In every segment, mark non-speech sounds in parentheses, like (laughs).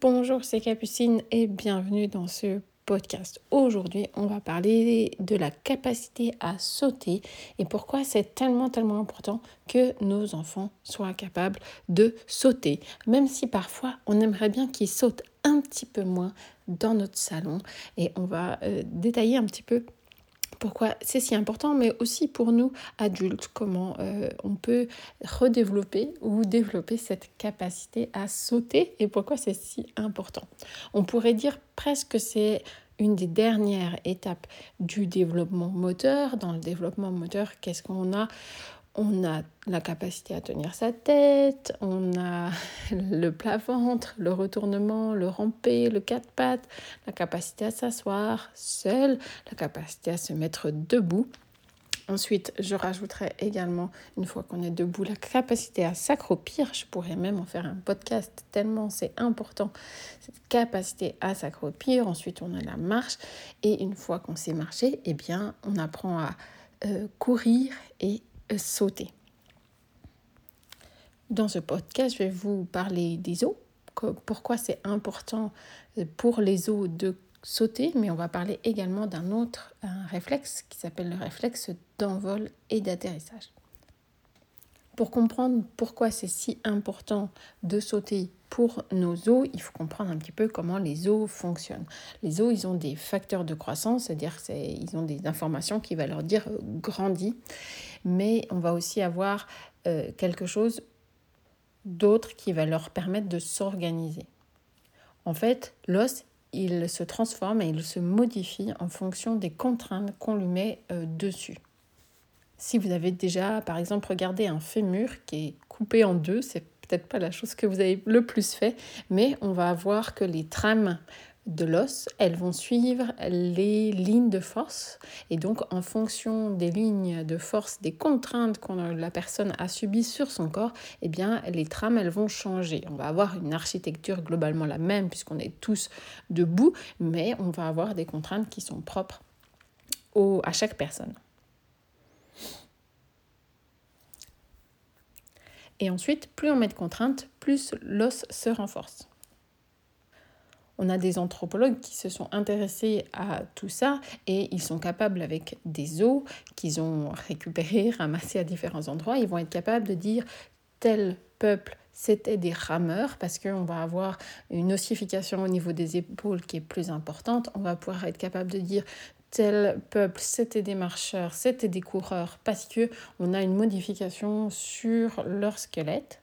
Bonjour, c'est Capucine et bienvenue dans ce podcast. Aujourd'hui, on va parler de la capacité à sauter et pourquoi c'est tellement, tellement important que nos enfants soient capables de sauter. Même si parfois, on aimerait bien qu'ils sautent un petit peu moins dans notre salon et on va euh, détailler un petit peu pourquoi? C'est si important, mais aussi pour nous adultes, comment euh, on peut redévelopper ou développer cette capacité à sauter et pourquoi c'est si important. On pourrait dire presque que c'est une des dernières étapes du développement moteur. Dans le développement moteur, qu'est-ce qu'on a? On a la capacité à tenir sa tête, on a (laughs) le plat-ventre, le retournement, le ramper, le quatre pattes, la capacité à s'asseoir seul, la capacité à se mettre debout. Ensuite, je rajouterai également, une fois qu'on est debout, la capacité à s'accroupir. Je pourrais même en faire un podcast tellement c'est important, cette capacité à s'accroupir. Ensuite, on a la marche. Et une fois qu'on sait marcher, eh bien, on apprend à euh, courir et sauter. Dans ce podcast, je vais vous parler des os, pourquoi c'est important pour les os de sauter, mais on va parler également d'un autre réflexe qui s'appelle le réflexe d'envol et d'atterrissage. Pour comprendre pourquoi c'est si important de sauter pour nos os, il faut comprendre un petit peu comment les os fonctionnent. Les os, ils ont des facteurs de croissance, c'est-à-dire qu'ils ont des informations qui vont leur dire euh, mais on va aussi avoir euh, quelque chose d'autre qui va leur permettre de s'organiser. En fait, l'os, il se transforme et il se modifie en fonction des contraintes qu'on lui met euh, dessus. Si vous avez déjà, par exemple, regardé un fémur qui est coupé en deux, c'est peut-être pas la chose que vous avez le plus fait, mais on va voir que les trames de l'os, elles vont suivre les lignes de force. Et donc, en fonction des lignes de force, des contraintes que la personne a subies sur son corps, eh bien, les trames, elles vont changer. On va avoir une architecture globalement la même, puisqu'on est tous debout, mais on va avoir des contraintes qui sont propres à chaque personne. Et ensuite, plus on met de contraintes, plus l'os se renforce. On a des anthropologues qui se sont intéressés à tout ça et ils sont capables, avec des os qu'ils ont récupérés, (laughs) ramassés à différents endroits, ils vont être capables de dire tel peuple c'était des rameurs parce qu'on va avoir une ossification au niveau des épaules qui est plus importante. On va pouvoir être capable de dire tel peuple, c'était des marcheurs, c'était des coureurs, parce que on a une modification sur leur squelette.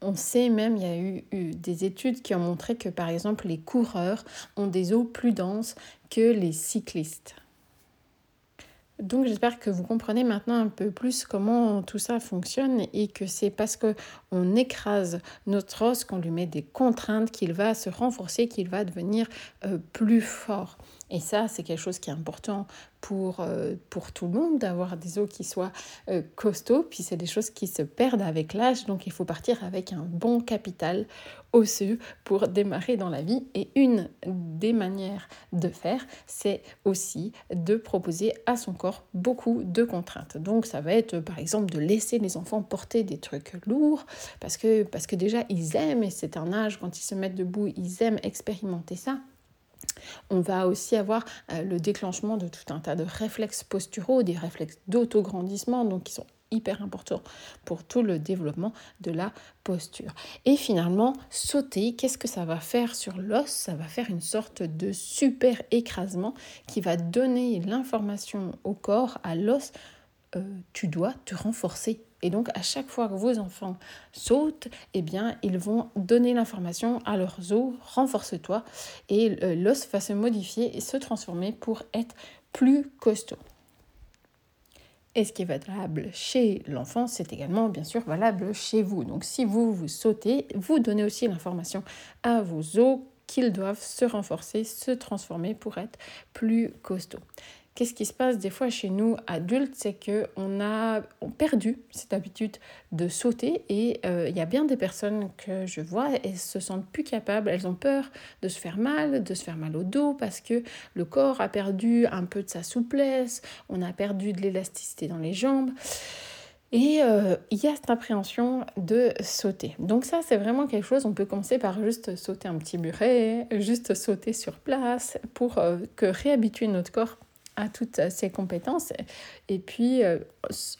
On sait même, il y a eu, eu, des études qui ont montré que par exemple les coureurs ont des os plus denses que les cyclistes. Donc j'espère que vous comprenez maintenant un peu plus comment tout ça fonctionne et que c'est parce qu'on écrase notre os qu'on lui met des contraintes qu'il va se renforcer, qu'il va devenir euh, plus fort. Et ça, c'est quelque chose qui est important pour, euh, pour tout le monde, d'avoir des os qui soient euh, costauds. Puis c'est des choses qui se perdent avec l'âge, donc il faut partir avec un bon capital osseux pour démarrer dans la vie. Et une des manières de faire, c'est aussi de proposer à son corps beaucoup de contraintes. Donc ça va être par exemple de laisser les enfants porter des trucs lourds, parce que, parce que déjà ils aiment, et c'est un âge quand ils se mettent debout, ils aiment expérimenter ça. On va aussi avoir euh, le déclenchement de tout un tas de réflexes posturaux, des réflexes d'autograndissement, donc qui sont hyper importants pour tout le développement de la posture. Et finalement, sauter, qu'est-ce que ça va faire sur l'os? Ça va faire une sorte de super écrasement qui va donner l'information au corps, à l'os, euh, tu dois te renforcer et donc, à chaque fois que vos enfants sautent, eh bien, ils vont donner l'information à leurs os, renforce-toi, et euh, l'os va se modifier et se transformer pour être plus costaud. Et ce qui est valable chez l'enfant, c'est également bien sûr valable chez vous. Donc si vous vous sautez, vous donnez aussi l'information à vos os qu'ils doivent se renforcer, se transformer pour être plus costauds. Qu'est-ce qui se passe des fois chez nous adultes C'est qu'on a perdu cette habitude de sauter et euh, il y a bien des personnes que je vois, elles se sentent plus capables, elles ont peur de se faire mal, de se faire mal au dos parce que le corps a perdu un peu de sa souplesse, on a perdu de l'élasticité dans les jambes. Et euh, il y a cette appréhension de sauter. Donc ça, c'est vraiment quelque chose, on peut commencer par juste sauter un petit muret, juste sauter sur place pour euh, que réhabituer notre corps à toutes ces compétences. Et puis, euh,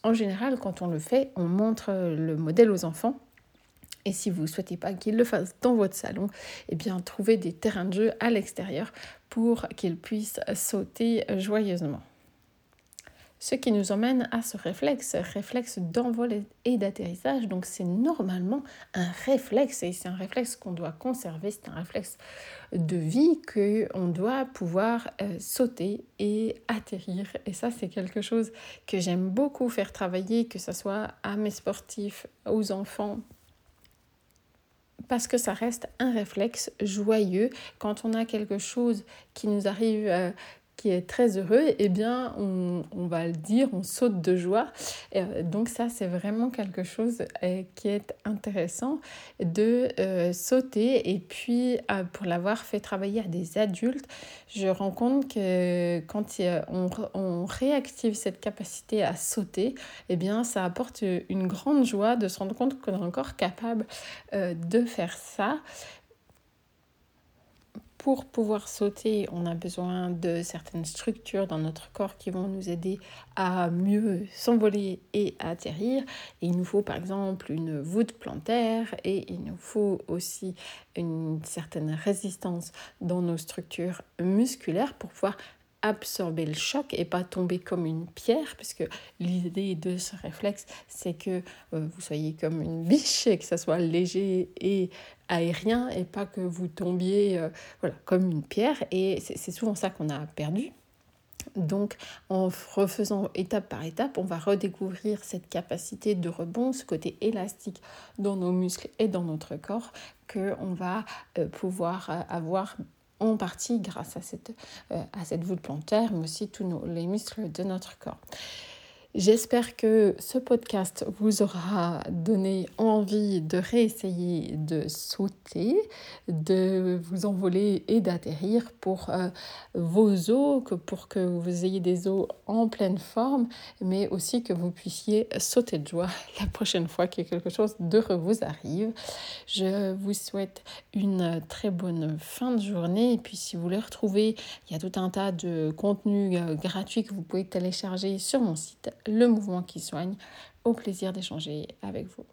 en général, quand on le fait, on montre le modèle aux enfants. Et si vous ne souhaitez pas qu'ils le fassent dans votre salon, eh bien, trouvez des terrains de jeu à l'extérieur pour qu'ils puissent sauter joyeusement. Ce qui nous emmène à ce réflexe, réflexe d'envol et d'atterrissage. Donc c'est normalement un réflexe et c'est un réflexe qu'on doit conserver, c'est un réflexe de vie qu'on doit pouvoir euh, sauter et atterrir. Et ça c'est quelque chose que j'aime beaucoup faire travailler, que ce soit à mes sportifs, aux enfants, parce que ça reste un réflexe joyeux. Quand on a quelque chose qui nous arrive, euh, qui est très heureux, eh bien, on, va le dire, on saute de joie. Euh, donc ça, c'est vraiment quelque chose euh, qui est intéressant de euh, sauter. Et puis, pour l'avoir fait travailler à des adultes, je rends compte que quand on, on réactive cette capacité à sauter, eh bien, ça apporte une grande joie de se rendre compte qu'on est encore capable de faire ça. Pour pouvoir sauter, on a besoin de certaines structures dans notre corps qui vont nous aider à mieux s'envoler et à atterrir. il nous faut par exemple une voûte plantaire et il nous faut aussi une certaine résistance dans nos structures musculaires pour pouvoir absorber le choc et pas tomber comme une pierre, puisque l'idée de ce réflexe, c'est que euh, vous soyez comme une biche et que ça soit léger et aérien et pas que vous tombiez euh, voilà, comme une pierre. Et c'est souvent ça qu'on a perdu. Donc, en refaisant étape par étape, on va redécouvrir cette capacité de rebond, ce côté élastique dans nos muscles et dans notre corps que on va euh, pouvoir avoir en partie grâce à cette, euh, à voûte plantaire, mais aussi tous les muscles de notre corps. J'espère que ce podcast vous aura donné envie de réessayer de sauter, de vous envoler et d'atterrir pour euh, vos os, que pour que vous ayez des os en pleine forme, mais aussi que vous puissiez sauter de joie (laughs) la prochaine fois que quelque chose d'heureux vous arrive. Je vous souhaite une très bonne fin de journée et puis si vous voulez retrouver, il y a tout un tas de contenus euh, gratuits que vous pouvez télécharger sur mon site le mouvement qui soigne. Au plaisir d'échanger avec vous.